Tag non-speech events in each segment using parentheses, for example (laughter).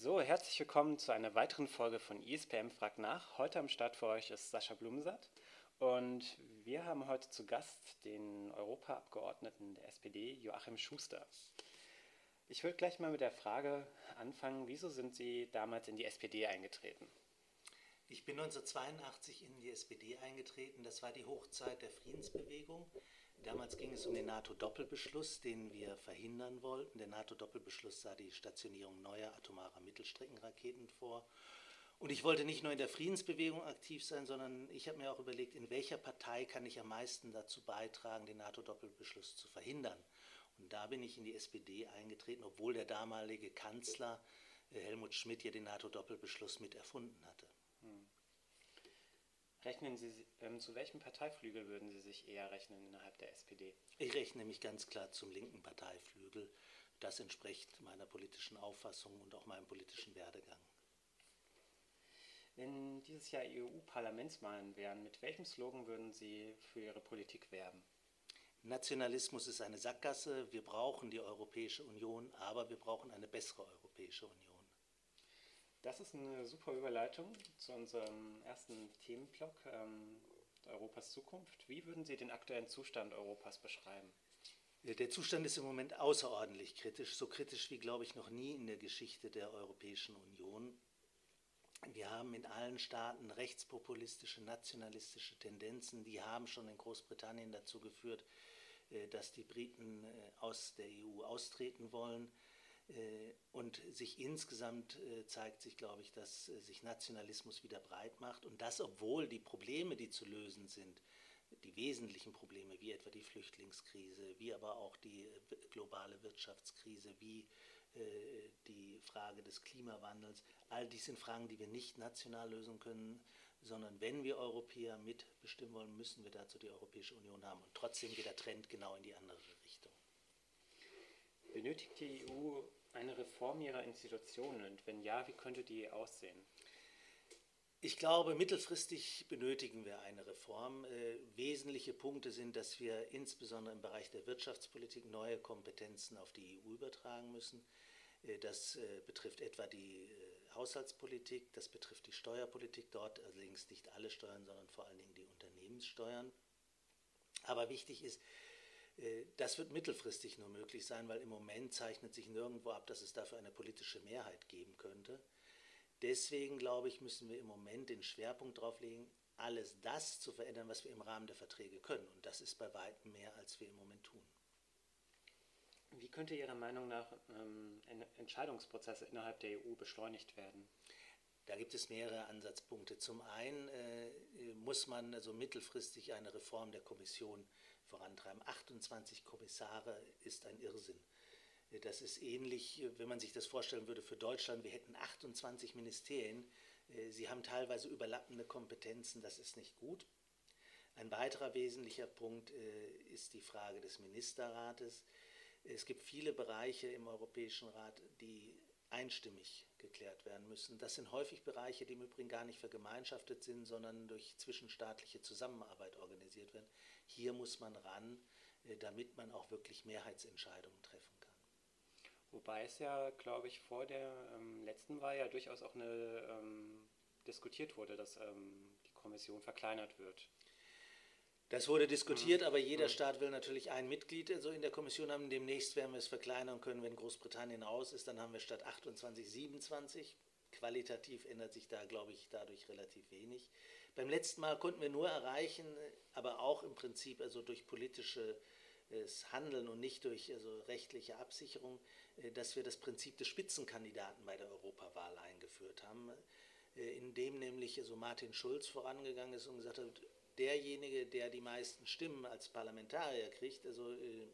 So, herzlich willkommen zu einer weiteren Folge von ISPM Frag nach. Heute am Start für euch ist Sascha Blumensatt und wir haben heute zu Gast den Europaabgeordneten der SPD, Joachim Schuster. Ich würde gleich mal mit der Frage anfangen, wieso sind Sie damals in die SPD eingetreten? Ich bin 1982 in die SPD eingetreten. Das war die Hochzeit der Friedensbewegung. Damals ging es um den NATO-Doppelbeschluss, den wir verhindern wollten. Der NATO-Doppelbeschluss sah die Stationierung neuer atomarer Mittelstreckenraketen vor. Und ich wollte nicht nur in der Friedensbewegung aktiv sein, sondern ich habe mir auch überlegt, in welcher Partei kann ich am meisten dazu beitragen, den NATO-Doppelbeschluss zu verhindern. Und da bin ich in die SPD eingetreten, obwohl der damalige Kanzler äh, Helmut Schmidt ja den NATO-Doppelbeschluss mit erfunden hatte. Rechnen Sie, ähm, zu welchem Parteiflügel würden Sie sich eher rechnen innerhalb der SPD? Ich rechne mich ganz klar zum linken Parteiflügel. Das entspricht meiner politischen Auffassung und auch meinem politischen Werdegang. Wenn dieses Jahr EU-Parlamentswahlen wären, mit welchem Slogan würden Sie für Ihre Politik werben? Nationalismus ist eine Sackgasse. Wir brauchen die Europäische Union, aber wir brauchen eine bessere Europäische Union. Das ist eine super Überleitung zu unserem ersten Themenblock, ähm, Europas Zukunft. Wie würden Sie den aktuellen Zustand Europas beschreiben? Der Zustand ist im Moment außerordentlich kritisch, so kritisch wie, glaube ich, noch nie in der Geschichte der Europäischen Union. Wir haben in allen Staaten rechtspopulistische, nationalistische Tendenzen, die haben schon in Großbritannien dazu geführt, äh, dass die Briten äh, aus der EU austreten wollen. Äh, und sich insgesamt äh, zeigt sich, glaube ich, dass äh, sich Nationalismus wieder breit macht und das, obwohl die Probleme, die zu lösen sind, die wesentlichen Probleme, wie etwa die Flüchtlingskrise, wie aber auch die globale Wirtschaftskrise, wie die Frage des Klimawandels, all dies sind Fragen, die wir nicht national lösen können, sondern wenn wir Europäer mitbestimmen wollen, müssen wir dazu die Europäische Union haben. Und trotzdem geht der Trend genau in die andere Richtung. Benötigt die EU eine Reform ihrer Institutionen und wenn ja, wie könnte die aussehen? Ich glaube, mittelfristig benötigen wir eine Reform. Äh, wesentliche Punkte sind, dass wir insbesondere im Bereich der Wirtschaftspolitik neue Kompetenzen auf die EU übertragen müssen. Äh, das äh, betrifft etwa die äh, Haushaltspolitik, das betrifft die Steuerpolitik, dort allerdings nicht alle Steuern, sondern vor allen Dingen die Unternehmenssteuern. Aber wichtig ist, das wird mittelfristig nur möglich sein, weil im Moment zeichnet sich nirgendwo ab, dass es dafür eine politische Mehrheit geben könnte. Deswegen glaube ich, müssen wir im Moment den Schwerpunkt darauf legen, alles das zu verändern, was wir im Rahmen der Verträge können. Und das ist bei weitem mehr, als wir im Moment tun. Wie könnte Ihrer Meinung nach ähm, Entscheidungsprozesse innerhalb der EU beschleunigt werden? Da gibt es mehrere Ansatzpunkte. Zum einen äh, muss man also mittelfristig eine Reform der Kommission vorantreiben. 28 Kommissare ist ein Irrsinn. Das ist ähnlich, wenn man sich das vorstellen würde für Deutschland. Wir hätten 28 Ministerien. Sie haben teilweise überlappende Kompetenzen. Das ist nicht gut. Ein weiterer wesentlicher Punkt äh, ist die Frage des Ministerrates. Es gibt viele Bereiche im Europäischen Rat, die einstimmig geklärt werden müssen. Das sind häufig Bereiche, die im Übrigen gar nicht vergemeinschaftet sind, sondern durch zwischenstaatliche Zusammenarbeit organisiert werden. Hier muss man ran, äh, damit man auch wirklich Mehrheitsentscheidungen treffen kann. Wobei es ja, glaube ich, vor der ähm, letzten Wahl ja durchaus auch eine, ähm, diskutiert wurde, dass ähm, die Kommission verkleinert wird. Das wurde diskutiert, mhm. aber jeder mhm. Staat will natürlich ein Mitglied so in der Kommission haben. Demnächst werden wir es verkleinern können, wenn Großbritannien raus ist. Dann haben wir statt 28 27. Qualitativ ändert sich da, glaube ich, dadurch relativ wenig. Beim letzten Mal konnten wir nur erreichen, aber auch im Prinzip also durch politisches Handeln und nicht durch also rechtliche Absicherung, äh, dass wir das Prinzip des Spitzenkandidaten bei der Europawahl eingeführt haben, äh, indem nämlich also Martin Schulz vorangegangen ist und gesagt hat, derjenige, der die meisten Stimmen als Parlamentarier kriegt, also äh,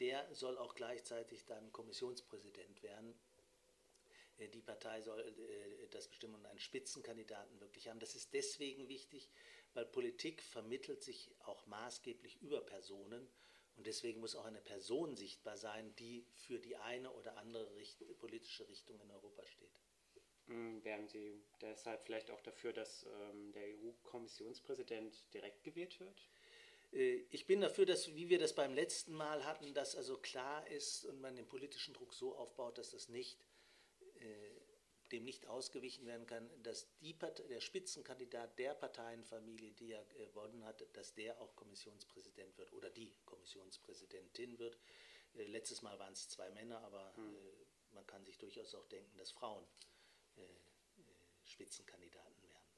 der soll auch gleichzeitig dann Kommissionspräsident werden. Äh, die Partei soll äh, das bestimmen und einen Spitzenkandidaten wirklich haben. Das ist deswegen wichtig, weil Politik vermittelt sich auch maßgeblich über Personen und deswegen muss auch eine Person sichtbar sein, die für die eine oder andere Richt politische Richtung in Europa steht. Hm, wären Sie deshalb vielleicht auch dafür, dass ähm, der EU-Kommissionspräsident direkt gewählt wird? Äh, ich bin dafür, dass, wie wir das beim letzten Mal hatten, dass also klar ist und man den politischen Druck so aufbaut, dass das nicht dem nicht ausgewichen werden kann, dass die Partei, der Spitzenkandidat der Parteienfamilie, die er gewonnen hat, dass der auch Kommissionspräsident wird oder die Kommissionspräsidentin wird. Äh, letztes Mal waren es zwei Männer, aber hm. äh, man kann sich durchaus auch denken, dass Frauen äh, Spitzenkandidaten werden.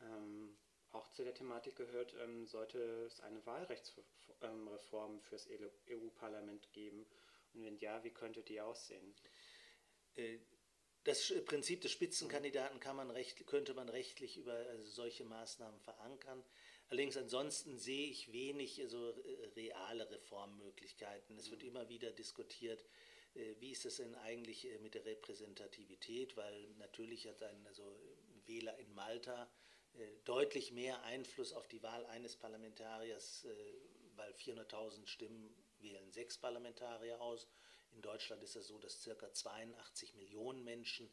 Ähm, auch zu der Thematik gehört, ähm, sollte es eine Wahlrechtsreform ähm, fürs EU-Parlament geben? Und wenn ja, wie könnte die aussehen? Äh, das Prinzip des Spitzenkandidaten kann man recht, könnte man rechtlich über also solche Maßnahmen verankern. Allerdings ansonsten sehe ich wenig also, reale Reformmöglichkeiten. Es wird mhm. immer wieder diskutiert, äh, wie ist es denn eigentlich äh, mit der Repräsentativität, weil natürlich hat ein also Wähler in Malta deutlich mehr Einfluss auf die Wahl eines Parlamentariers, weil 400.000 Stimmen wählen sechs Parlamentarier aus in Deutschland ist es so, dass ca. 82 Millionen Menschen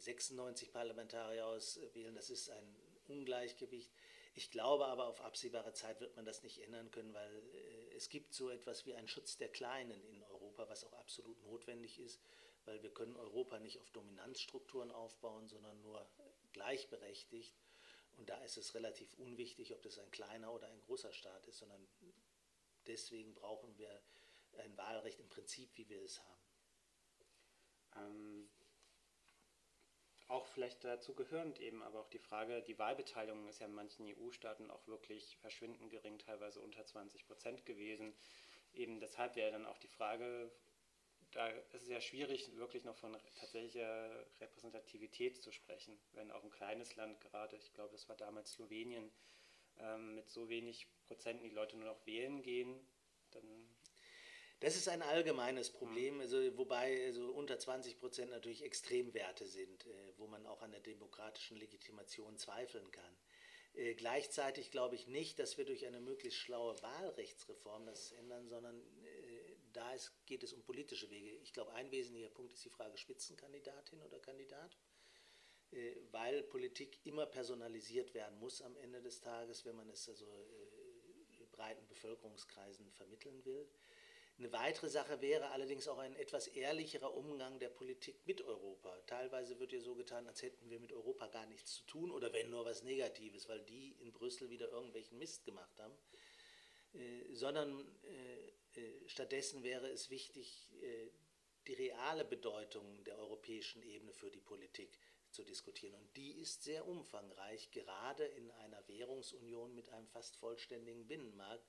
96 äh, Parlamentarier auswählen. Das ist ein Ungleichgewicht. Ich glaube aber, auf absehbare Zeit wird man das nicht ändern können, weil äh, es gibt so etwas wie einen Schutz der Kleinen in Europa, was auch absolut notwendig ist, weil wir können Europa nicht auf Dominanzstrukturen aufbauen, sondern nur gleichberechtigt. Und da ist es relativ unwichtig, ob das ein kleiner oder ein großer Staat ist, sondern deswegen brauchen wir ein Wahlrecht im Prinzip, wie wir es haben. Ähm, auch vielleicht dazu gehörend eben, aber auch die Frage, die Wahlbeteiligung ist ja in manchen EU-Staaten auch wirklich verschwindend gering, teilweise unter 20 Prozent gewesen. Eben deshalb wäre dann auch die Frage, da ist es ja schwierig, wirklich noch von tatsächlicher Repräsentativität zu sprechen, wenn auch ein kleines Land gerade, ich glaube, das war damals Slowenien, ähm, mit so wenig Prozenten die Leute nur noch wählen gehen, dann das ist ein allgemeines Problem, also, wobei also unter 20 Prozent natürlich Extremwerte sind, äh, wo man auch an der demokratischen Legitimation zweifeln kann. Äh, gleichzeitig glaube ich nicht, dass wir durch eine möglichst schlaue Wahlrechtsreform das ändern, sondern äh, da ist, geht es um politische Wege. Ich glaube, ein wesentlicher Punkt ist die Frage Spitzenkandidatin oder Kandidat, äh, weil Politik immer personalisiert werden muss am Ende des Tages, wenn man es also äh, breiten Bevölkerungskreisen vermitteln will. Eine weitere Sache wäre allerdings auch ein etwas ehrlicherer Umgang der Politik mit Europa. Teilweise wird ja so getan, als hätten wir mit Europa gar nichts zu tun oder wenn nur was Negatives, weil die in Brüssel wieder irgendwelchen Mist gemacht haben. Äh, sondern äh, äh, stattdessen wäre es wichtig, äh, die reale Bedeutung der europäischen Ebene für die Politik zu diskutieren. Und die ist sehr umfangreich, gerade in einer Währungsunion mit einem fast vollständigen Binnenmarkt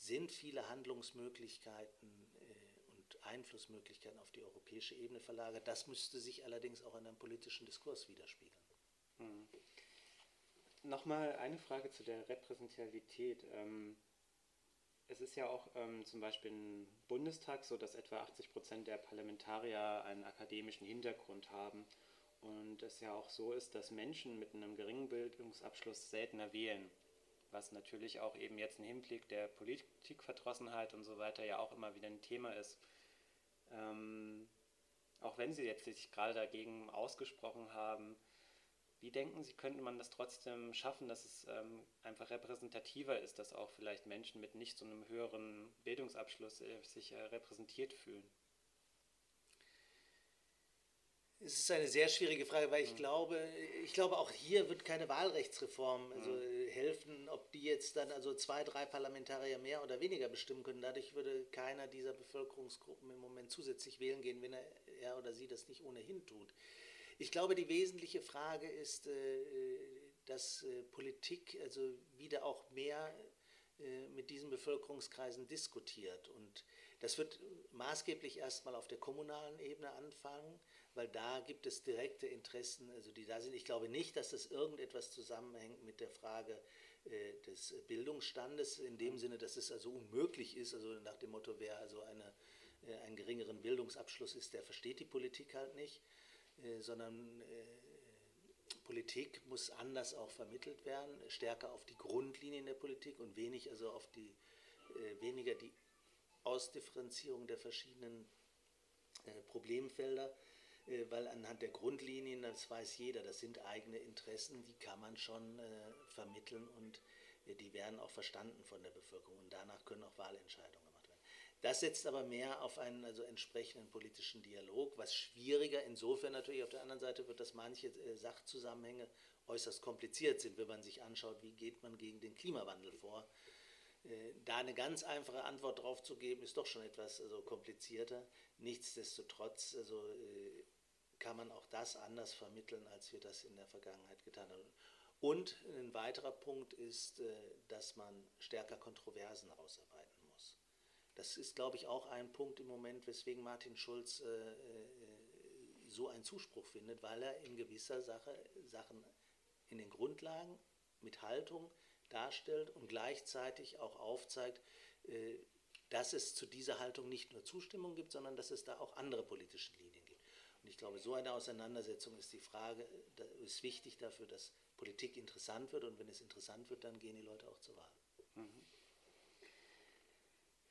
sind viele Handlungsmöglichkeiten äh, und Einflussmöglichkeiten auf die europäische Ebene verlagert. Das müsste sich allerdings auch in einem politischen Diskurs widerspiegeln. Hm. Nochmal eine Frage zu der Repräsentativität. Ähm, es ist ja auch ähm, zum Beispiel im Bundestag so, dass etwa 80 Prozent der Parlamentarier einen akademischen Hintergrund haben und es ja auch so ist, dass Menschen mit einem geringen Bildungsabschluss seltener wählen was natürlich auch eben jetzt im Hinblick der Politikverdrossenheit und so weiter ja auch immer wieder ein Thema ist. Ähm, auch wenn Sie jetzt sich gerade dagegen ausgesprochen haben, wie denken Sie, könnte man das trotzdem schaffen, dass es ähm, einfach repräsentativer ist, dass auch vielleicht Menschen mit nicht so einem höheren Bildungsabschluss äh, sich äh, repräsentiert fühlen? Es ist eine sehr schwierige Frage, weil ich mhm. glaube, ich glaube, auch hier wird keine Wahlrechtsreform also mhm. helfen, ob die jetzt dann also zwei, drei Parlamentarier mehr oder weniger bestimmen können. Dadurch würde keiner dieser Bevölkerungsgruppen im Moment zusätzlich wählen gehen, wenn er, er oder sie das nicht ohnehin tut. Ich glaube, die wesentliche Frage ist, äh, dass äh, Politik also wieder auch mehr äh, mit diesen Bevölkerungskreisen diskutiert. Und das wird maßgeblich erstmal auf der kommunalen Ebene anfangen weil da gibt es direkte Interessen, also die da sind. Ich glaube nicht, dass das irgendetwas zusammenhängt mit der Frage äh, des Bildungsstandes, in dem Sinne, dass es also unmöglich ist, also nach dem Motto, wer also eine, äh, einen geringeren Bildungsabschluss ist, der versteht die Politik halt nicht, äh, sondern äh, Politik muss anders auch vermittelt werden, stärker auf die Grundlinien der Politik und wenig also auf die, äh, weniger die Ausdifferenzierung der verschiedenen äh, Problemfelder weil anhand der Grundlinien, das weiß jeder, das sind eigene Interessen, die kann man schon äh, vermitteln und äh, die werden auch verstanden von der Bevölkerung und danach können auch Wahlentscheidungen gemacht werden. Das setzt aber mehr auf einen also entsprechenden politischen Dialog, was schwieriger insofern natürlich auf der anderen Seite wird, dass manche äh, Sachzusammenhänge äußerst kompliziert sind, wenn man sich anschaut, wie geht man gegen den Klimawandel vor. Äh, da eine ganz einfache Antwort drauf zu geben, ist doch schon etwas also, komplizierter. Nichtsdestotrotz also, äh, kann man auch das anders vermitteln, als wir das in der Vergangenheit getan haben. Und ein weiterer Punkt ist, äh, dass man stärker Kontroversen ausarbeiten muss. Das ist, glaube ich, auch ein Punkt im Moment, weswegen Martin Schulz so einen Zuspruch findet, weil er in gewisser Sache Sachen in den Grundlagen mit Haltung darstellt und gleichzeitig auch aufzeigt, äh, dass es zu dieser Haltung nicht nur Zustimmung gibt, sondern dass es da auch andere politische Linien gibt. Ich glaube, so eine Auseinandersetzung ist die Frage, ist wichtig dafür, dass Politik interessant wird und wenn es interessant wird, dann gehen die Leute auch zur Wahl. Mhm.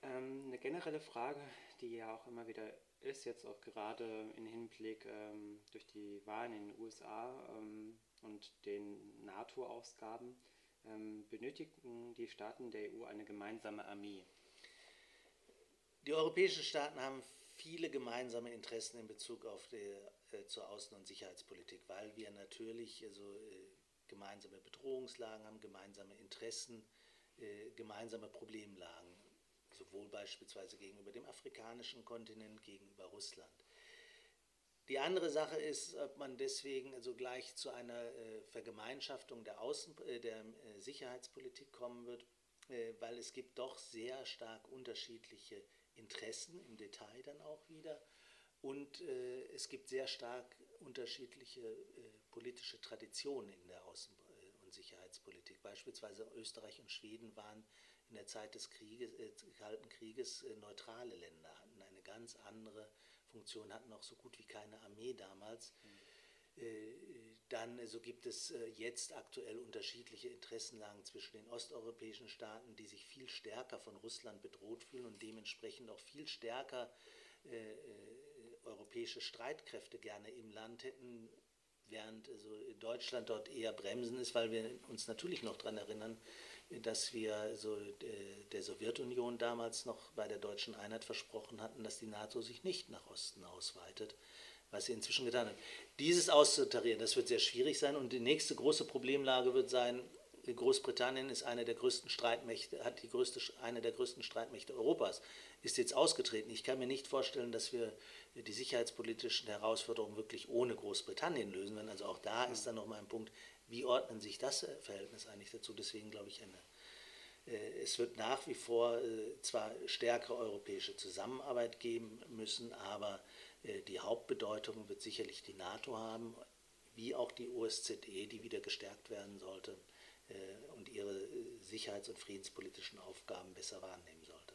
Ähm, eine generelle Frage, die ja auch immer wieder ist, jetzt auch gerade im Hinblick ähm, durch die Wahlen in den USA ähm, und den NATO-Ausgaben, ähm, benötigen die Staaten der EU eine gemeinsame Armee? Die europäischen Staaten haben viele gemeinsame Interessen in Bezug auf die, äh, zur Außen- und Sicherheitspolitik, weil wir natürlich also, äh, gemeinsame Bedrohungslagen haben, gemeinsame Interessen, äh, gemeinsame Problemlagen, sowohl beispielsweise gegenüber dem afrikanischen Kontinent, gegenüber Russland. Die andere Sache ist, ob man deswegen also gleich zu einer äh, Vergemeinschaftung der, Außen, äh, der äh, Sicherheitspolitik kommen wird, äh, weil es gibt doch sehr stark unterschiedliche Interessen im Detail dann auch wieder und äh, es gibt sehr stark unterschiedliche äh, politische Traditionen in der Außen- und Sicherheitspolitik. Beispielsweise Österreich und Schweden waren in der Zeit des Krieges, Kalten Krieges neutrale Länder, hatten eine ganz andere Funktion hatten auch so gut wie keine Armee damals. Mhm. Dann so gibt es äh, jetzt aktuell unterschiedliche Interessenlagen zwischen den osteuropäischen Staaten, die sich viel stärker von Russland bedroht fühlen und dementsprechend auch viel stärker äh, europäische Streitkräfte gerne im Land hätten, während also Deutschland dort eher bremsen ist, weil wir uns natürlich noch daran erinnern, dass wir so der Sowjetunion damals noch bei der deutschen Einheit versprochen hatten, dass die NATO sich nicht nach Osten ausweitet, was sie inzwischen getan hat. Dieses auszutarieren, das wird sehr schwierig sein und die nächste große Problemlage wird sein, Großbritannien ist eine der größten Streitmächte, hat die größte, eine der größten Streitmächte Europas, ist jetzt ausgetreten. Ich kann mir nicht vorstellen, dass wir die sicherheitspolitischen Herausforderungen wirklich ohne Großbritannien lösen werden. Also auch da ist dann nochmal ein Punkt, wie ordnen sich das Verhältnis eigentlich dazu? Deswegen glaube ich, äh, es wird nach wie vor äh, zwar stärkere europäische Zusammenarbeit geben müssen, aber die Hauptbedeutung wird sicherlich die NATO haben, wie auch die OSZE, die wieder gestärkt werden sollte und ihre sicherheits- und friedenspolitischen Aufgaben besser wahrnehmen sollte.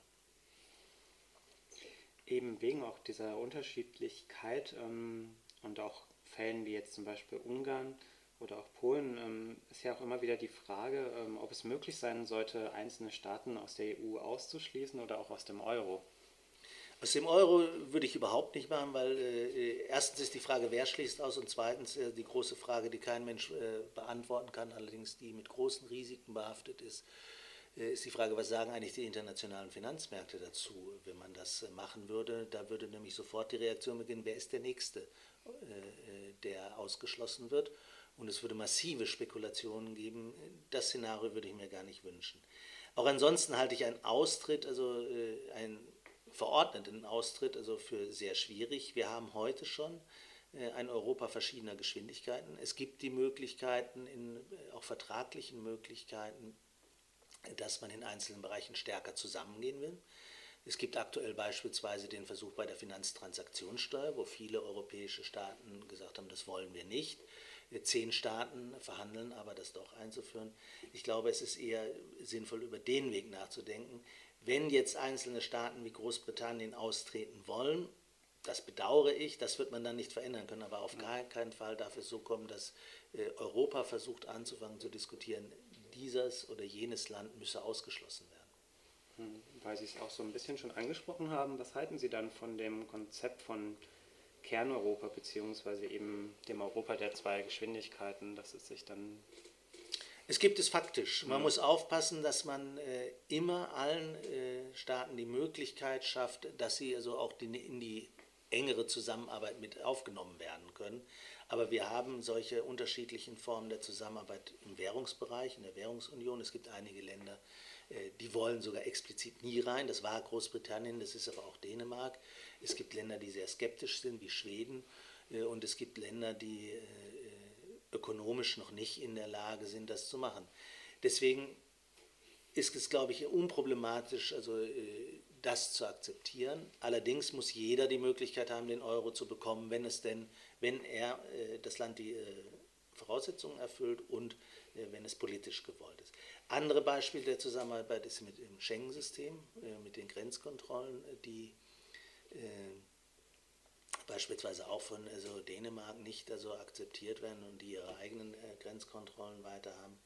Eben wegen auch dieser Unterschiedlichkeit ähm, und auch Fällen wie jetzt zum Beispiel Ungarn, oder auch Polen ähm, ist ja auch immer wieder die Frage, ähm, ob es möglich sein sollte, einzelne Staaten aus der EU auszuschließen oder auch aus dem Euro. Aus dem Euro würde ich überhaupt nicht machen, weil äh, erstens ist die Frage, wer schließt aus und zweitens äh, die große Frage, die kein Mensch äh, beantworten kann, allerdings die mit großen Risiken behaftet ist, äh, ist die Frage, was sagen eigentlich die internationalen Finanzmärkte dazu, wenn man das äh, machen würde. Da würde nämlich sofort die Reaktion beginnen, wer ist der Nächste, äh, der ausgeschlossen wird und es würde massive Spekulationen geben. Das Szenario würde ich mir gar nicht wünschen. Auch ansonsten halte ich einen Austritt, also äh, einen verordneten Austritt, also für sehr schwierig. Wir haben heute schon äh, ein Europa verschiedener Geschwindigkeiten. Es gibt die Möglichkeiten, in, äh, auch vertraglichen Möglichkeiten, dass man in einzelnen Bereichen stärker zusammengehen will. Es gibt aktuell beispielsweise den Versuch bei der Finanztransaktionssteuer, wo viele europäische Staaten gesagt haben, das wollen wir nicht zehn Staaten verhandeln, aber das doch einzuführen. Ich glaube, es ist eher sinnvoll, über den Weg nachzudenken. Wenn jetzt einzelne Staaten wie Großbritannien austreten wollen, das bedauere ich, das wird man dann nicht verändern können, aber auf gar keinen Fall darf es so kommen, dass äh, Europa versucht anzufangen zu diskutieren, dieses oder jenes Land müsse ausgeschlossen werden. Hm, weil Sie es auch so ein bisschen schon angesprochen haben, was halten Sie dann von dem Konzept von Kerneuropa, beziehungsweise eben dem Europa der zwei Geschwindigkeiten, dass es sich dann. Es gibt es faktisch. Man mhm. muss aufpassen, dass man äh, immer allen äh, Staaten die Möglichkeit schafft, dass sie also auch die, in die engere Zusammenarbeit mit aufgenommen werden können. Aber wir haben solche unterschiedlichen Formen der Zusammenarbeit im Währungsbereich, in der Währungsunion. Es gibt einige Länder, äh, die wollen sogar explizit nie rein. Das war Großbritannien, das ist aber auch Dänemark. Es gibt Länder, die sehr skeptisch sind, wie Schweden. Äh, und es gibt Länder, die äh, ökonomisch noch nicht in der Lage sind, das zu machen. Deswegen ist es, glaube ich, unproblematisch, also das zu akzeptieren. Allerdings muss jeder die Möglichkeit haben, den Euro zu bekommen, wenn es denn, wenn er das Land die Voraussetzungen erfüllt und wenn es politisch gewollt ist. Andere Beispiele der Zusammenarbeit ist mit dem Schengen-System, äh, mit den Grenzkontrollen, die äh, beispielsweise auch von also Dänemark nicht also akzeptiert werden und die ihre eigenen äh, Grenzkontrollen weiter haben.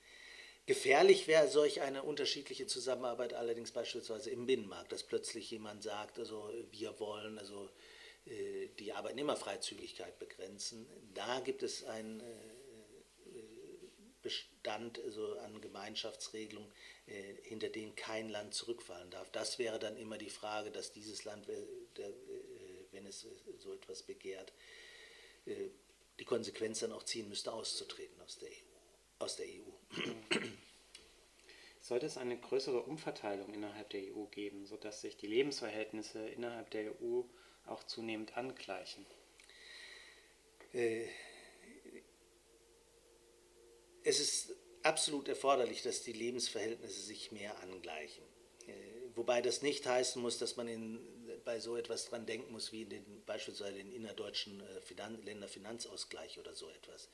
Gefährlich wäre solch eine unterschiedliche Zusammenarbeit allerdings beispielsweise im Binnenmarkt, dass plötzlich jemand sagt, also wir wollen also die Arbeitnehmerfreizügigkeit begrenzen. Da gibt es ein Bestand also an Gemeinschaftsregelungen, äh, hinter denen kein Land zurückfallen darf. Das wäre dann immer die Frage, dass dieses Land, äh, der, äh, es äh, so etwas begehrt, äh, die Konsequenz dann auch ziehen müsste, auszutreten aus der EU. Aus der EU. (clears throat) Sollte es eine größere Umverteilung innerhalb der EU geben, sodass sich die Lebensverhältnisse innerhalb der EU auch zunehmend angleichen? Äh, es ist absolut erforderlich, dass die Lebensverhältnisse sich mehr angleichen. Wobei das nicht heißen muss, dass man in, bei so etwas dran denken muss, wie in den, beispielsweise den innerdeutschen äh, Finan Länderfinanzausgleich oder so etwas.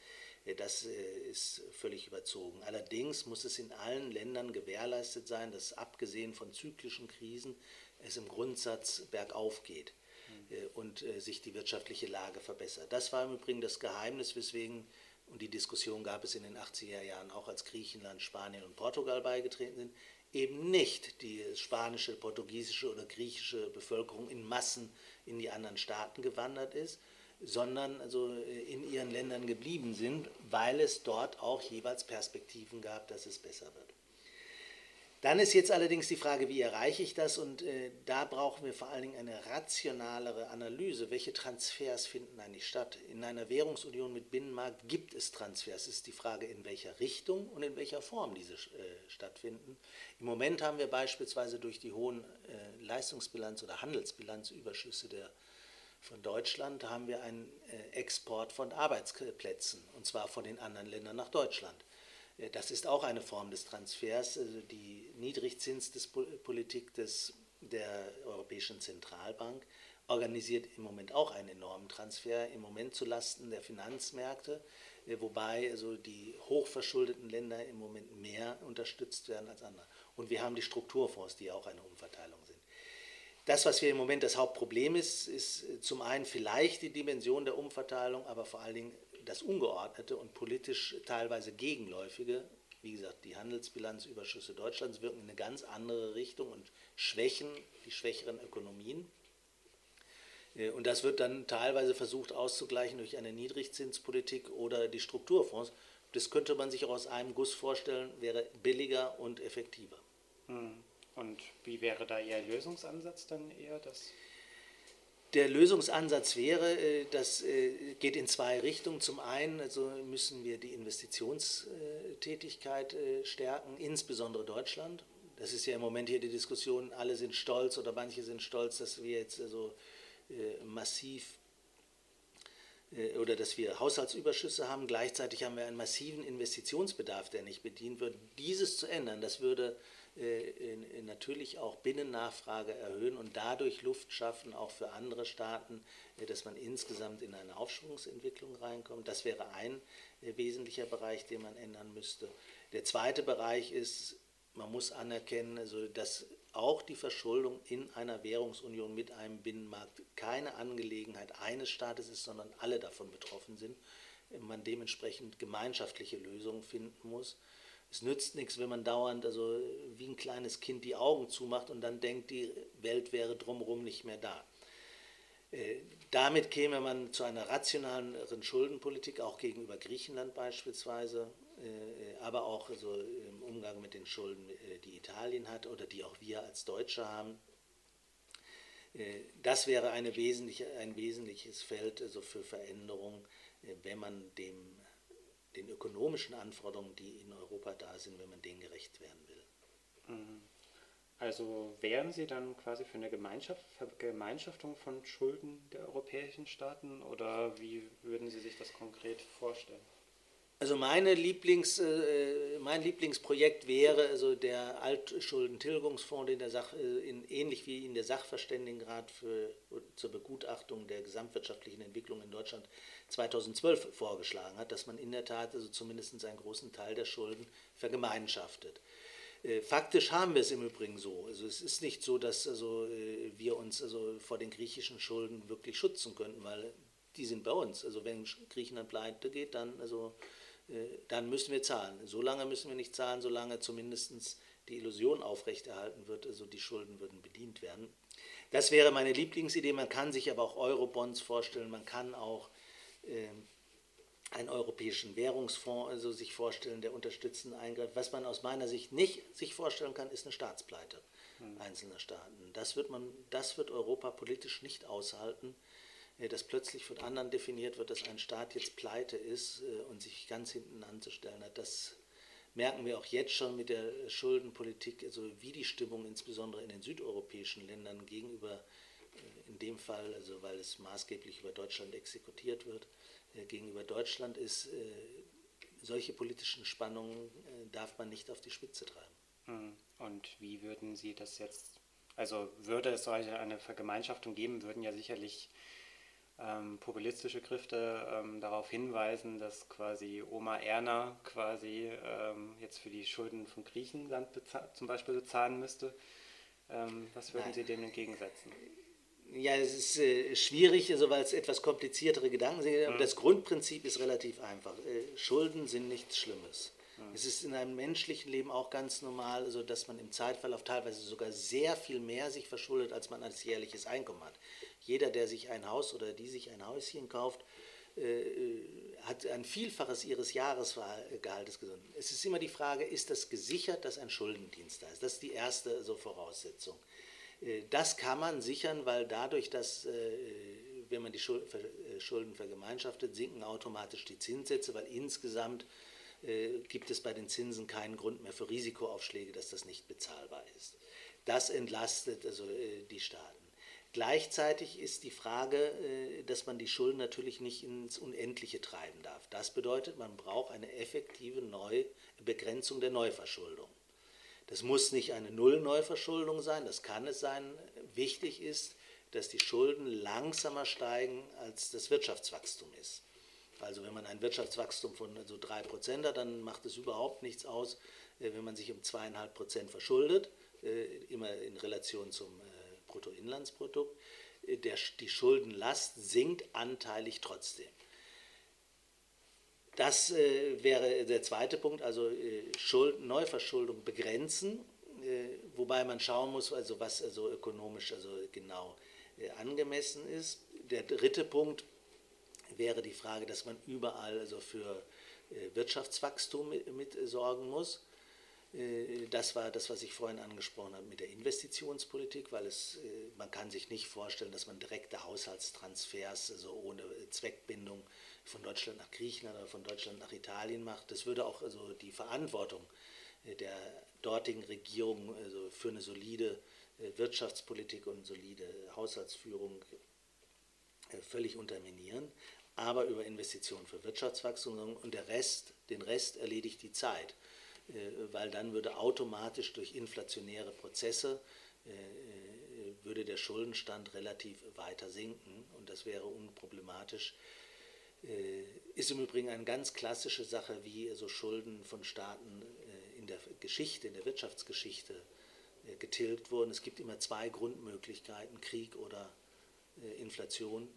Äh, das ist völlig überzogen. Allerdings muss es in allen Ländern gewährleistet sein, dass abgesehen von zyklischen Krisen es im Grundsatz bergauf geht mhm. und sich die wirtschaftliche Lage verbessert. Das war im Übrigen das Geheimnis, weswegen und die Diskussion gab es in den 80er Jahren auch, als Griechenland, Spanien und Portugal beigetreten sind, eben nicht die spanische, portugiesische oder griechische Bevölkerung in Massen in die anderen Staaten gewandert ist, sondern also in ihren Ländern geblieben sind, weil es dort auch jeweils Perspektiven gab, dass es besser wird. Dann ist jetzt allerdings die Frage, wie erreiche ich das? Und äh, da brauchen wir vor allen Dingen eine rationalere Analyse. Welche Transfers finden eigentlich statt? In einer Währungsunion mit Binnenmarkt gibt es Transfers. Es ist die Frage, in welcher Richtung und in welcher Form diese äh, stattfinden. Im Moment haben wir beispielsweise durch die hohen äh, Leistungsbilanz- oder Handelsbilanzüberschüsse der, von Deutschland haben wir einen äh, Export von Arbeitsplätzen, und zwar von den anderen Ländern nach Deutschland. Äh, das ist auch eine Form des Transfers. Also die Niedrigzinspolitik des, der Europäischen Zentralbank organisiert im Moment auch einen enormen Transfer, im Moment zulasten der Finanzmärkte, äh, wobei also die hochverschuldeten Länder im Moment mehr unterstützt werden als andere. Und wir haben die Strukturfonds, die auch eine Umverteilung sind. Das, was wir im Moment das Hauptproblem ist, ist zum einen vielleicht die Dimension der Umverteilung, aber vor allen Dingen das Ungeordnete und politisch teilweise Gegenläufige, wie gesagt, die Handelsbilanzüberschüsse Deutschlands wirken in eine ganz andere Richtung und schwächen die schwächeren Ökonomien. Äh, und das wird dann teilweise versucht auszugleichen durch eine Niedrigzinspolitik oder die Strukturfonds. Das könnte man sich auch aus einem Guss vorstellen, wäre billiger und effektiver. Hm. Und wie wäre da Ihr Lösungsansatz dann eher? Das der Lösungsansatz wäre, äh, das äh, geht in zwei Richtungen. Zum einen also müssen wir die Investitionstätigkeit äh, stärken, insbesondere Deutschland. Das ist ja im Moment hier die Diskussion, alle sind stolz oder manche sind stolz, dass wir jetzt also massiv oder dass wir Haushaltsüberschüsse haben. Gleichzeitig haben wir einen massiven Investitionsbedarf, der nicht bedient wird. Dieses zu ändern, das würde äh, natürlich auch Binnennachfrage erhöhen und dadurch Luft schaffen, auch für andere Staaten, äh, dass man insgesamt in eine Aufschwungsentwicklung reinkommt. Das wäre ein äh, wesentlicher Bereich, den man ändern müsste. Der zweite Bereich ist, man muss anerkennen, also dass auch die Verschuldung in einer Währungsunion mit einem Binnenmarkt keine Angelegenheit eines Staates ist, sondern alle davon betroffen sind. Man dementsprechend gemeinschaftliche Lösungen finden muss. Es nützt nichts, wenn man dauernd, also wie ein kleines Kind, die Augen zumacht und dann denkt, die Welt wäre drumherum nicht mehr da. Äh, damit käme man zu einer rationaleren Schuldenpolitik, auch gegenüber Griechenland beispielsweise. aber auch also im Umgang mit den Schulden, die Italien hat oder die auch wir als Deutsche haben. Das wäre eine wesentliche, ein wesentliches Feld also für Veränderung, wenn man dem, den ökonomischen Anforderungen, die in Europa da sind, wenn man denen gerecht werden will. Mhm. Also wären Sie dann quasi für eine Gemeinschaft, Vergemeinschaftung von Schulden der europäischen Staaten oder wie würden Sie sich das konkret vorstellen? Also meine Lieblings, äh, mein Lieblingsprojekt wäre also der Altschuldentilgungsfonds, den der Sach, äh, in, ähnlich wie in der Sachverständigenrat für, zur Begutachtung der gesamtwirtschaftlichen Entwicklung in Deutschland 2012 vorgeschlagen hat, dass man in der Tat also zumindest einen großen Teil der Schulden vergemeinschaftet. Äh, faktisch haben wir es im Übrigen so. Also es ist nicht so, dass also, äh, wir uns also vor den griechischen Schulden wirklich schützen könnten, weil die sind bei uns. Also wenn Griechenland pleite geht, dann, also, äh, dann müssen wir zahlen. So lange müssen wir nicht zahlen, solange zumindest die Illusion aufrechterhalten wird, also die Schulden würden bedient werden. Das wäre meine Lieblingsidee. Man kann sich aber auch Eurobonds vorstellen, man kann auch äh, einen europäischen Währungsfonds also sich vorstellen, der unterstützend eingreift. Was man aus meiner Sicht nicht sich vorstellen kann, ist eine Staatspleite hm. einzelner Staaten. Das wird, man, das wird Europa politisch nicht aushalten, äh, dass plötzlich von anderen definiert wird, dass ein Staat jetzt pleite ist äh, und sich ganz hinten anzustellen hat. Das merken wir auch jetzt schon mit der Schuldenpolitik, also wie die Stimmung insbesondere in den südeuropäischen Ländern gegenüber, äh, in dem Fall, also weil es maßgeblich über Deutschland exekutiert wird, äh, gegenüber Deutschland ist, äh, solche politischen Spannungen äh, darf man nicht auf die Spitze treiben. Hm. Und wie würden Sie das jetzt, also würde es solche eine Vergemeinschaftung geben, würden ja sicherlich ähm, populistische Kräfte ähm, darauf hinweisen, dass quasi Oma Erna quasi ähm, jetzt für die Schulden von Griechenland zum Beispiel bezahlen müsste. Ähm, was würden Nein. Sie dem entgegensetzen? Ja, es ist äh, schwierig, also weil es etwas kompliziertere Gedanken sind. Mhm. Das Grundprinzip ist relativ einfach. Äh, Schulden sind nichts Schlimmes. Mhm. Es ist in einem menschlichen Leben auch ganz normal, also dass man im Zeitverlauf teilweise sogar sehr viel mehr sich verschuldet, als man als jährliches Einkommen hat. Jeder, der sich ein Haus oder die sich ein Häuschen kauft, äh, hat ein Vielfaches ihres Jahresgehaltes gesunken. Es ist immer die Frage, ist das gesichert, dass ein Schuldendienst da ist? Das ist die erste so Voraussetzung. Äh, das kann man sichern, weil dadurch, dass, äh, wenn man die äh, Schulden vergemeinschaftet, sinken automatisch die Zinssätze, weil insgesamt gibt es bei den Zinsen keinen Grund mehr für Risikoaufschläge, dass das nicht bezahlbar ist. Das entlastet also die Staaten. Gleichzeitig ist die Frage, dass man die Schulden natürlich nicht ins Unendliche treiben darf. Das bedeutet, man braucht eine effektive Neu Begrenzung der Neuverschuldung. Das muss nicht eine Nullneuverschuldung sein, das kann es sein. Wichtig ist, dass die Schulden langsamer steigen, als das Wirtschaftswachstum ist. Also wenn man ein Wirtschaftswachstum von so 3% hat, dann macht es überhaupt nichts aus, äh, wenn man sich um 2,5% verschuldet, äh, immer in Relation zum äh, Bruttoinlandsprodukt. die Schuldenlast sinkt anteilig trotzdem. Das äh, wäre der zweite Punkt, also äh, Schuld, Neuverschuldung begrenzen, äh, wobei man schauen muss, also was also ökonomisch also genau äh, angemessen ist. Der dritte Punkt wäre die Frage, dass man überall also für äh, Wirtschaftswachstum mit, mit, sorgen muss. Äh, das war das, was ich vorhin angesprochen habe mit der Investitionspolitik, weil es, man kann sich nicht vorstellen, dass man direkte Haushaltstransfers, also ohne Zweckbindung, von Deutschland nach Griechenland oder von Deutschland nach Italien macht. Das würde auch also die Verantwortung äh, der dortigen Regierung also für eine solide äh, Wirtschaftspolitik und solide Haushaltsführung äh, völlig unterminieren. Aber über Investitionen für Wirtschaftswachstum und der Rest, den Rest erledigt die Zeit, weil dann würde automatisch durch inflationäre Prozesse würde der Schuldenstand relativ weiter sinken und das wäre unproblematisch äh, ist im Übrigen eine ganz klassische Sache, wie so Schulden von Staaten äh, in der Geschichte, in der Wirtschaftsgeschichte äh, getilgt wurden. Es gibt immer zwei Grundmöglichkeiten, Krieg oder Inflation.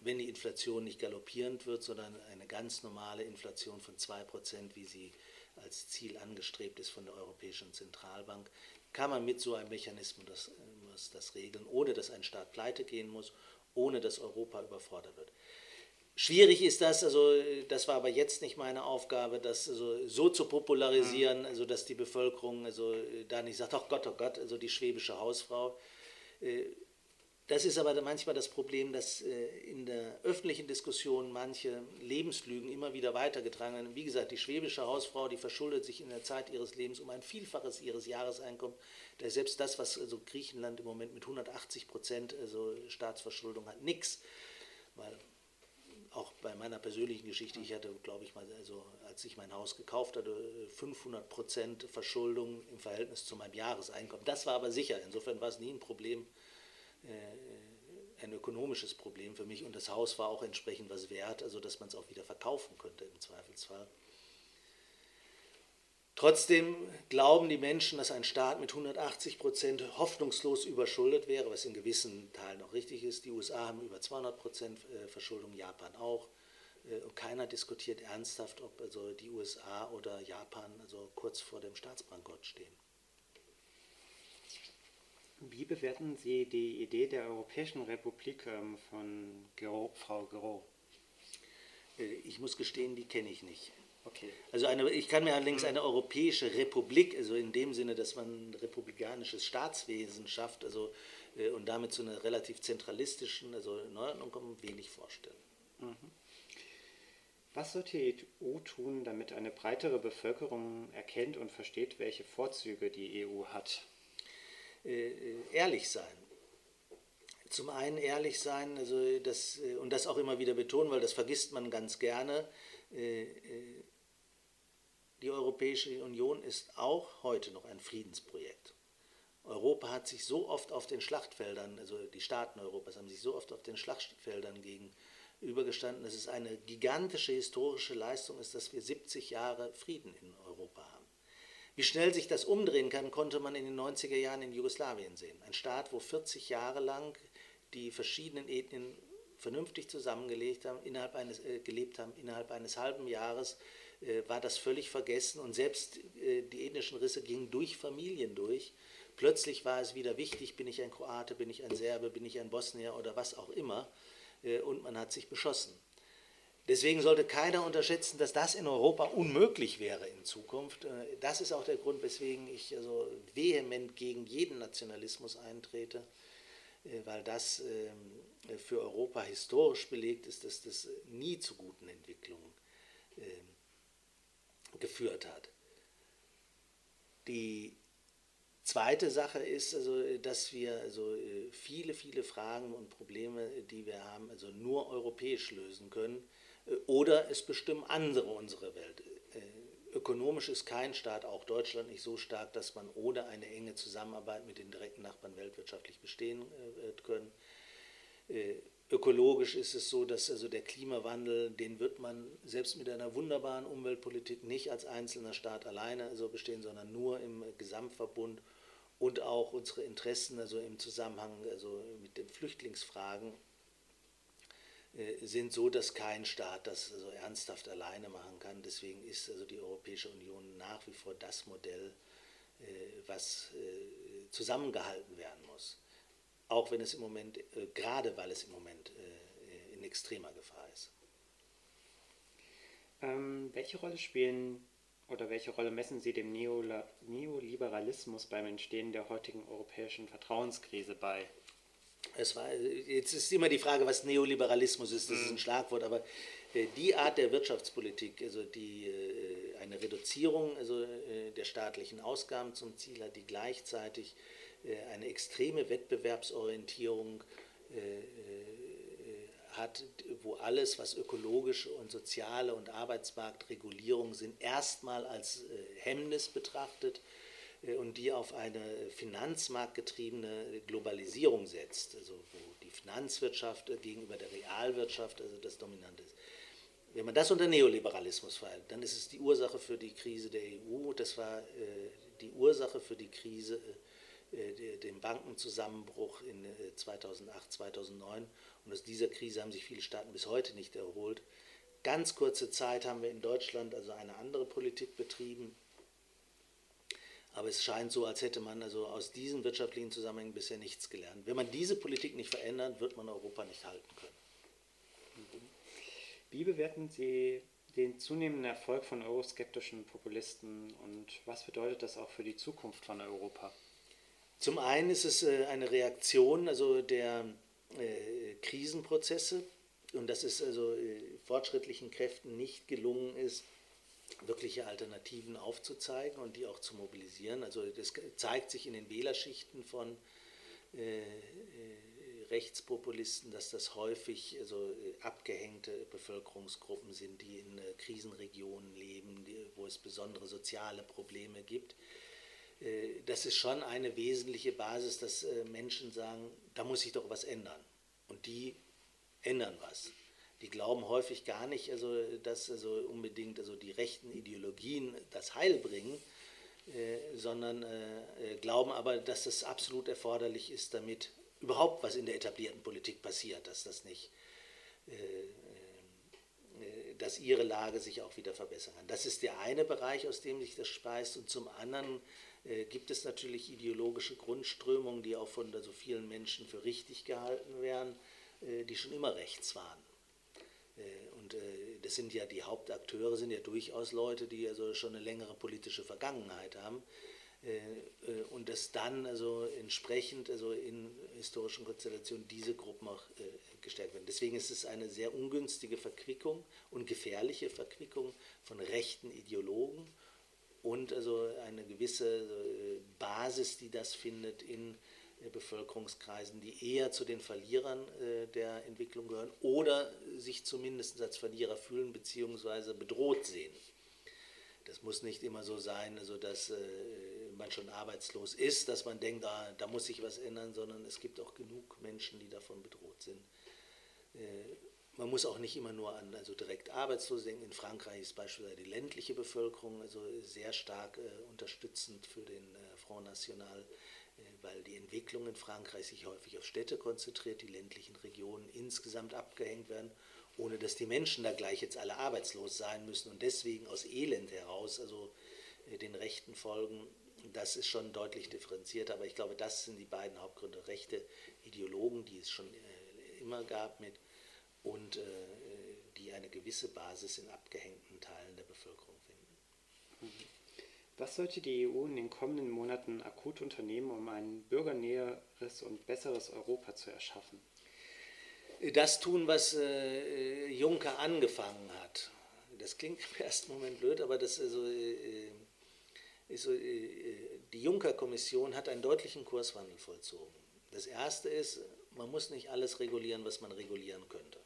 Wenn die Inflation nicht galoppierend wird, sondern eine ganz normale Inflation von 2%, wie sie als Ziel angestrebt ist von der Europäischen Zentralbank, kann man mit so einem Mechanismus das, das regeln, ohne dass ein Staat pleite gehen muss, ohne dass Europa überfordert wird. Schwierig ist das, also das war aber jetzt nicht meine Aufgabe, das also so zu popularisieren, mhm. also dass die Bevölkerung also da nicht sagt, ach Gott, oh Gott, also die schwäbische Hausfrau. Das ist aber manchmal das Problem, dass äh, in der öffentlichen Diskussion manche Lebenslügen immer wieder weitergetragen werden. Wie gesagt, die schwäbische Hausfrau, die verschuldet sich in der Zeit ihres Lebens um ein Vielfaches ihres Jahreseinkommens. Selbst das, was also Griechenland im Moment mit 180 Prozent also Staatsverschuldung hat, nichts. Weil auch bei meiner persönlichen Geschichte, ich hatte, glaube ich mal, also als ich mein Haus gekauft hatte, 500 Prozent Verschuldung im Verhältnis zu meinem Jahreseinkommen. Das war aber sicher. Insofern war es nie ein Problem, ein ökonomisches Problem für mich. Und das Haus war auch entsprechend was wert, also dass man es auch wieder verkaufen könnte im Zweifelsfall. Trotzdem glauben die Menschen, dass ein Staat mit 180 Prozent hoffnungslos überschuldet wäre, was in gewissen Teilen auch richtig ist. Die USA haben über 200 Prozent äh, Verschuldung, Japan auch. Äh, und keiner diskutiert ernsthaft, ob also die USA oder Japan also kurz vor dem Staatsbankrott stehen. Wie bewerten Sie die Idee der Europäischen Republik ähm, von Gero, Frau Gero? Äh, ich muss gestehen, die kenne ich nicht. Okay. Also eine, ich kann mir allerdings eine europäische Republik, also in dem Sinne, dass man ein republikanisches Staatswesen schafft, also äh, und damit zu einer relativ zentralistischen, also Neuordnung kommen, wenig vorstellen. Mhm. Was sollte die EU tun, damit eine breitere Bevölkerung erkennt und versteht, welche Vorzüge die EU hat? Äh, ehrlich sein zum einen ehrlich sein also das, äh, und das auch immer wieder betonen, weil das vergisst man ganz gerne. Äh, die Europäische Union ist auch heute noch ein Friedensprojekt. Europa hat sich so oft auf den Schlachtfeldern, also die Staaten Europas haben sich so oft auf den Schlachtfeldern gegenübergestanden, dass es eine gigantische historische Leistung ist, dass wir 70 Jahre Frieden in Europa haben. Wie schnell sich das umdrehen kann, konnte man in den 90er Jahren in Jugoslawien sehen. Ein Staat, wo 40 Jahre lang die verschiedenen Ethnien vernünftig zusammengelegt haben, innerhalb eines, äh, gelebt haben, innerhalb eines halben Jahres äh, war das völlig vergessen und selbst äh, die ethnischen Risse gingen durch Familien durch. Plötzlich war es wieder wichtig, bin ich ein Kroate, bin ich ein Serbe, bin ich ein Bosnier oder was auch immer äh, und man hat sich beschossen. Deswegen sollte keiner unterschätzen, dass das in Europa unmöglich wäre in Zukunft. Äh, das ist auch der Grund, weswegen ich also vehement gegen jeden Nationalismus eintrete, äh, weil das ähm, für Europa historisch belegt ist, dass das nie zu guten Entwicklungen ähm, geführt hat. Die zweite Sache ist, also, dass wir also äh, viele, viele Fragen und Probleme, die wir haben, also nur europäisch lösen können oder es bestimmen andere unsere Welt. Äh, ökonomisch ist kein Staat, auch Deutschland, nicht so stark, dass man ohne eine enge Zusammenarbeit mit den direkten Nachbarn weltwirtschaftlich bestehen können. Ökologisch ist es so, dass also der Klimawandel, den wird man selbst mit einer wunderbaren Umweltpolitik nicht als einzelner Staat alleine also bestehen, sondern nur im Gesamtverbund und auch unsere Interessen also im Zusammenhang also mit den Flüchtlingsfragen äh, sind so, dass kein Staat das also ernsthaft alleine machen kann. Deswegen ist also die Europäische Union nach wie vor das Modell, äh, was äh, zusammengehalten werden muss auch wenn es im Moment, äh, gerade weil es im Moment äh, in extremer Gefahr ist. Ähm, welche Rolle spielen oder welche Rolle messen Sie dem Neoliberalismus beim Entstehen der heutigen europäischen Vertrauenskrise bei? Es war, jetzt ist immer die Frage, was Neoliberalismus ist. Das ist ein mhm. Schlagwort, aber äh, die Art der Wirtschaftspolitik, also die äh, eine Reduzierung also, äh, der staatlichen Ausgaben zum Ziel hat, die gleichzeitig eine extreme Wettbewerbsorientierung hat, wo alles, was ökologische und soziale und Arbeitsmarktregulierung sind, erstmal als Hemmnis betrachtet und die auf eine finanzmarktgetriebene Globalisierung setzt, also wo die Finanzwirtschaft gegenüber der Realwirtschaft also das Dominante ist. Wenn man das unter Neoliberalismus verhält, dann ist es die Ursache für die Krise der EU, das war äh, die Ursache für die Krise äh, äh, dem Bankenzusammenbruch in 2008, äh, 2009. Und aus dieser Krise haben sich viele Staaten bis heute nicht erholt. Ganz kurze Zeit haben wir in Deutschland also eine andere Politik betrieben. Aber es scheint so, als hätte man also aus diesen wirtschaftlichen Zusammenhängen bisher nichts gelernt. Wenn man diese Politik nicht verändert, wird man Europa nicht halten können. Wie bewerten Sie den zunehmenden Erfolg von euroskeptischen Populisten und was bedeutet das auch für die Zukunft von Europa? Zum einen ist es äh, eine Reaktion also der äh, Krisenprozesse und dass es also äh, fortschrittlichen Kräften nicht gelungen ist, wirkliche Alternativen aufzuzeigen und die auch zu mobilisieren. Also das zeigt sich in den Wählerschichten von äh, äh, Rechtspopulisten, dass das häufig also, äh, abgehängte Bevölkerungsgruppen sind, die in äh, Krisenregionen leben, die, wo es besondere soziale Probleme gibt. Äh, das ist schon eine wesentliche Basis, dass äh, Menschen sagen, da muss sich doch was ändern. Und die ändern was die glauben häufig gar nicht, also, dass also unbedingt also die rechten Ideologien das Heil bringen, äh, sondern äh, glauben aber, dass das absolut erforderlich ist, damit überhaupt was in der etablierten Politik passiert, dass das nicht, äh, äh, dass ihre Lage sich auch wieder verbessern kann. Das ist der eine Bereich, aus dem sich das speist, und zum anderen äh, gibt es natürlich ideologische Grundströmungen, die auch von so also vielen Menschen für richtig gehalten werden, äh, die schon immer rechts waren. Äh, äh, das sind ja die Hauptakteure, sind ja durchaus Leute, die also schon eine längere politische Vergangenheit haben. Äh, und dass dann also entsprechend also in historischen Konstellationen diese Gruppen auch gestärkt werden. Deswegen ist es eine sehr ungünstige Verquickung und gefährliche Verquickung von rechten Ideologen und also eine gewisse Basis, die das findet in Bevölkerungskreisen, die eher zu den Verlierern äh, der Entwicklung gehören oder sich zumindest als Verlierer fühlen bzw. bedroht sehen. Das muss nicht immer so sein, also dass äh, man schon arbeitslos ist, dass man denkt, ah, da muss sich was ändern, sondern es gibt auch genug Menschen, die davon bedroht sind. Äh, man muss auch nicht immer nur an also direkt Arbeitslose denken. In Frankreich ist beispielsweise die ländliche Bevölkerung also sehr stark unterstützend für den Front National weil die Entwicklung in Frankreich sich häufig auf Städte konzentriert, die ländlichen Regionen insgesamt abgehängt werden, ohne dass die Menschen da gleich jetzt alle arbeitslos sein müssen und deswegen aus Elend heraus, also äh, den Rechten folgen. Das ist schon deutlich differenziert, aber ich glaube, das sind die beiden Hauptgründe. Rechte Ideologen, die es schon äh, immer gab mit und äh, die eine gewisse Basis in abgehängten Teilen der Bevölkerung finden. Mhm. Was sollte die EU in den kommenden Monaten akut unternehmen, um ein bürgernäheres und besseres Europa zu erschaffen? Das tun, was äh, Juncker angefangen hat. Das klingt im ersten Moment blöd, aber das also, äh, ist so, äh, die Juncker-Kommission hat einen deutlichen Kurswandel vollzogen. Das erste ist, man muss nicht alles regulieren, was man regulieren könnte.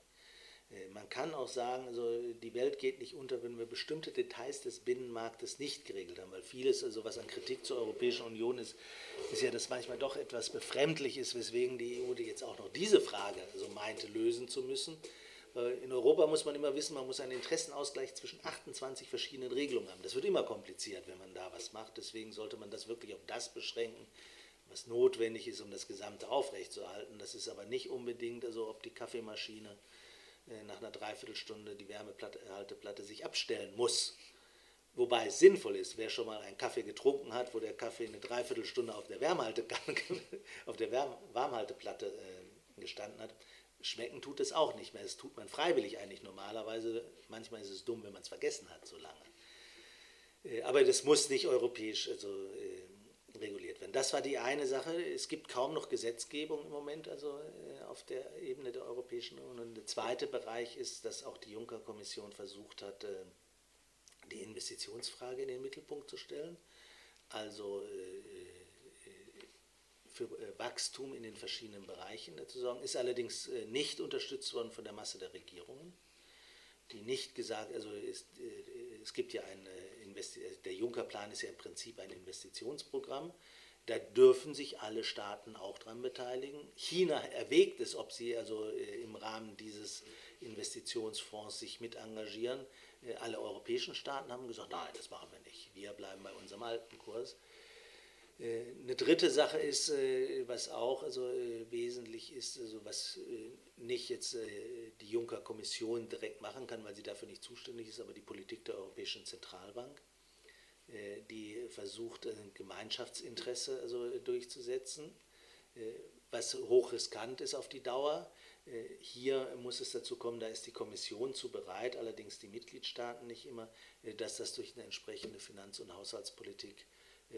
Äh, man kann auch sagen, also die Welt geht nicht unter, wenn wir bestimmte Details des Binnenmarktes nicht geregelt haben, weil vieles, also was an Kritik zur Europäischen Union ist, ist ja, dass manchmal doch etwas befremdlich ist, weswegen die EU jetzt auch noch diese Frage also meinte, lösen zu müssen. In Europa muss man immer wissen, man muss einen Interessenausgleich zwischen 28 verschiedenen Regelungen haben. Das wird immer kompliziert, wenn man da was macht. Deswegen sollte man das wirklich auf das beschränken, was notwendig ist, um das Gesamte aufrechtzuerhalten. Das ist aber nicht unbedingt, also ob die Kaffeemaschine nach einer Dreiviertelstunde die Wärmehalteplatte sich abstellen muss. Wobei es sinnvoll ist, wer schon mal einen Kaffee getrunken hat, wo der Kaffee eine Dreiviertelstunde auf der, (laughs) auf der Warmhalteplatte äh, gestanden hat, schmecken tut es auch nicht mehr. Das tut man freiwillig eigentlich normalerweise. Manchmal ist es dumm, wenn man es vergessen hat so lange. Äh, aber das muss nicht europäisch also, reguliert werden. Das war die eine Sache. Es gibt kaum noch Gesetzgebung im Moment, also äh, auf der Ebene der Europäischen Union. Und der zweite Bereich ist, dass auch die Juncker-Kommission versucht hat, äh, die Investitionsfrage in den Mittelpunkt zu stellen. Also äh, für Wachstum in den verschiedenen Bereichen zu sorgen, ist allerdings nicht unterstützt worden von der Masse der Regierungen, die nicht gesagt, also ist, es gibt ja ein der Juncker-Plan ist ja im Prinzip ein Investitionsprogramm. Da dürfen sich alle Staaten auch daran beteiligen. China erwägt es, ob sie also äh, im Rahmen dieses Investitionsfonds sich mit engagieren. Äh, alle europäischen Staaten haben gesagt, nein, das machen wir nicht. Wir bleiben bei unserem alten Kurs. Äh, eine dritte Sache ist, was auch also wesentlich ist, also was nicht jetzt die Juncker-Kommission direkt machen kann, weil sie dafür nicht zuständig ist, aber die Politik der Europäischen Zentralbank. Äh, die versucht, ein Gemeinschaftsinteresse also durchzusetzen, äh, was hochriskant ist auf die Dauer. Hier muss es dazu kommen, da ist die Kommission zu bereit, allerdings die Mitgliedstaaten nicht immer, dass das durch eine entsprechende Finanz- und Haushaltspolitik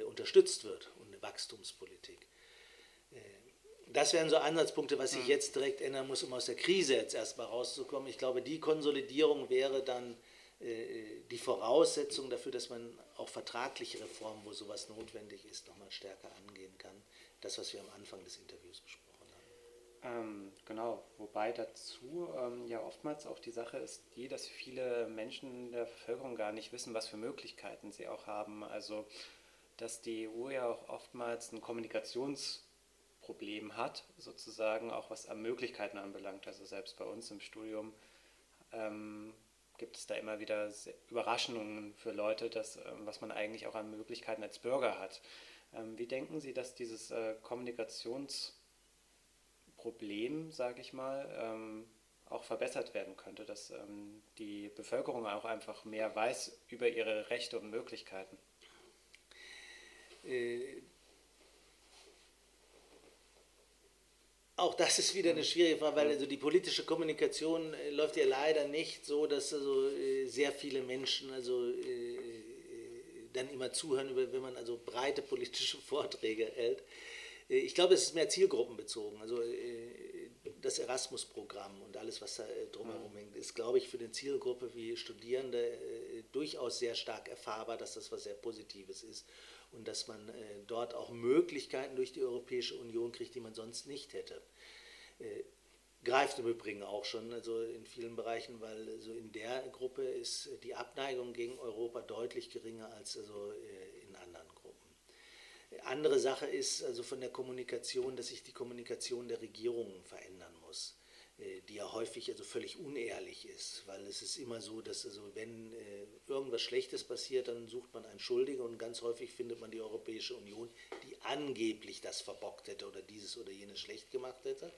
unterstützt wird und eine Wachstumspolitik. Das wären so Ansatzpunkte, was sich hm. jetzt direkt ändern muss, um aus der Krise jetzt erstmal rauszukommen. Ich glaube, die Konsolidierung wäre dann die Voraussetzung dafür, dass man auch vertragliche Reformen, wo sowas notwendig ist, nochmal stärker angehen kann. Das, was wir am Anfang des Interviews besprochen haben. Ähm, genau, wobei dazu ähm, ja oftmals auch die Sache ist die, dass viele Menschen in der Bevölkerung gar nicht wissen, was für Möglichkeiten sie auch haben. Also, dass die EU ja auch oftmals ein Kommunikationsproblem hat, sozusagen, auch was an Möglichkeiten anbelangt. Also selbst bei uns im Studium ähm, gibt es da immer wieder Überraschungen für Leute, dass, ähm, was man eigentlich auch an Möglichkeiten als Bürger hat. Ähm, wie denken Sie, dass dieses äh, Kommunikationsproblem, sage ich mal, ähm, auch verbessert werden könnte, dass die Bevölkerung auch einfach mehr weiß über ihre Rechte und Möglichkeiten? Äh, Auch das ist wieder eine schwierige Frage, weil also die politische Kommunikation äh, läuft ja leider nicht so, dass also äh, sehr viele Menschen also äh, dann immer zuhören, wenn man also breite politische (laughs) Vorträge hält. Ich glaube, es ist mehr zielgruppenbezogen. Also das Erasmus-Programm und alles, was da drumherum hängt, ist, glaube ich, für eine Zielgruppe wie Studierende durchaus sehr stark erfahrbar, dass das was sehr Positives ist und dass man äh, dort auch Möglichkeiten durch die Europäische Union kriegt, die man sonst nicht hätte. Äh, greift im Übrigen auch schon also in vielen Bereichen, weil so in der Gruppe ist die Abneigung gegen Europa deutlich geringer als also in anderen Gruppen. Andere Sache ist also von der Kommunikation, dass sich die Kommunikation der Regierungen verändern muss. Äh, die ja häufig also völlig unehrlich ist, weil es ist immer so, dass also wenn äh, irgendwas Schlechtes passiert, dann sucht man einen Schuldigen und ganz häufig findet man die Europäische Union, die angeblich das verbockt hätte oder dieses oder jenes schlecht gemacht hätte,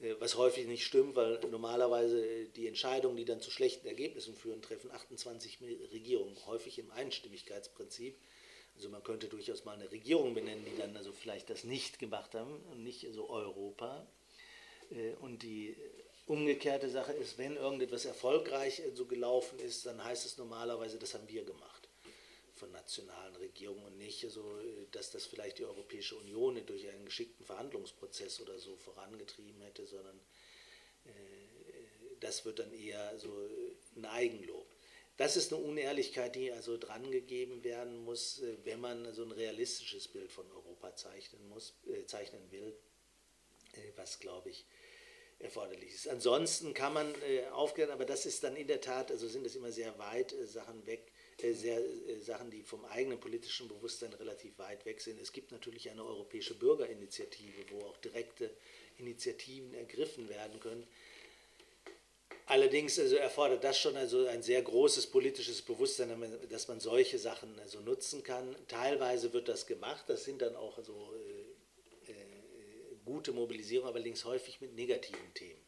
äh, was häufig nicht stimmt, weil normalerweise die Entscheidungen, die dann zu schlechten Ergebnissen führen, treffen 28 Regierungen, häufig im Einstimmigkeitsprinzip. Also man könnte durchaus mal eine Regierung benennen, die dann also vielleicht das nicht gemacht haben nicht so Europa. Äh, und die umgekehrte Sache ist, wenn irgendetwas erfolgreich äh, so gelaufen ist, dann heißt es normalerweise, das haben wir gemacht von nationalen Regierungen und nicht so, äh, dass das vielleicht die Europäische Union durch einen geschickten Verhandlungsprozess oder so vorangetrieben hätte, sondern das wird dann eher so ein Eigenlob. Das ist eine Unehrlichkeit, die also drangegeben werden muss, wenn man so ein realistisches Bild von Europa zeichnen, muss, äh, zeichnen will, was, glaube ich, erforderlich ist. Ansonsten kann man äh, aufklären, aber das ist dann in der Tat, also sind es immer sehr weit äh, Sachen weg, äh, sehr, äh, Sachen, die vom eigenen politischen Bewusstsein relativ weit weg sind. Es gibt natürlich eine europäische Bürgerinitiative, wo auch direkte Initiativen ergriffen werden können. Allerdings also erfordert das schon also ein sehr großes politisches Bewusstsein, dass man solche Sachen also nutzen kann. Teilweise wird das gemacht, das sind dann auch also gute Mobilisierung, allerdings häufig mit negativen Themen.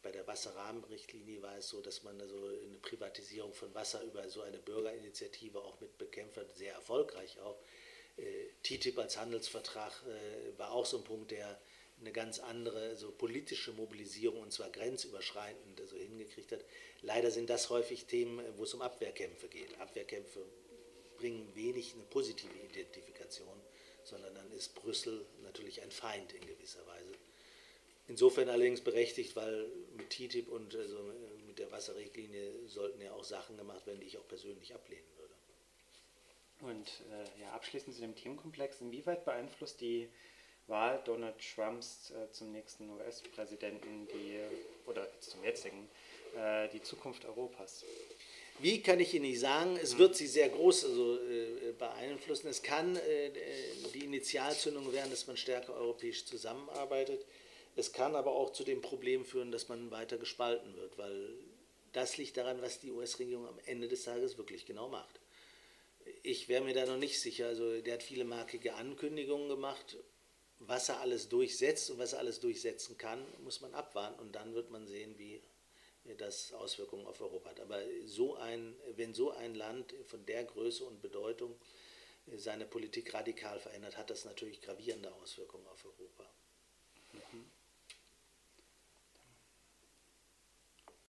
Bei der Wasserrahmenrichtlinie war es so, dass man also eine Privatisierung von Wasser über so eine Bürgerinitiative auch mit bekämpft hat, sehr erfolgreich auch. Äh, TTIP als Handelsvertrag äh, war auch so ein Punkt, der eine ganz andere so politische Mobilisierung und zwar grenzüberschreitend also hingekriegt hat. Leider sind das häufig Themen, wo es um Abwehrkämpfe geht. Abwehrkämpfe bringen wenig eine positive Identifikation sondern dann ist Brüssel natürlich ein Feind in gewisser Weise. Insofern allerdings berechtigt, weil mit TTIP und also mit der Wasserrichtlinie sollten ja auch Sachen gemacht werden, die ich auch persönlich ablehnen würde. Und äh, ja, abschließend zu dem Themenkomplex, inwieweit beeinflusst die Wahl Donald Trumps äh, zum nächsten US-Präsidenten die, oder zum jetzigen, äh, die Zukunft Europas? Wie kann ich Ihnen nicht sagen, es wird sie sehr groß also, äh, beeinflussen. Es kann äh, die Initialzündung werden, dass man stärker europäisch zusammenarbeitet. Es kann aber auch zu dem Problem führen, dass man weiter gespalten wird, weil das liegt daran, was die US-Regierung am Ende des Tages wirklich genau macht. Ich wäre mir da noch nicht sicher. Also der hat viele markige Ankündigungen gemacht. Was er alles durchsetzt und was er alles durchsetzen kann, muss man abwarten und dann wird man sehen, wie das Auswirkungen auf Europa hat. Aber so ein, wenn so ein Land von der Größe und Bedeutung seine Politik radikal verändert, hat das natürlich gravierende Auswirkungen auf Europa. Mhm.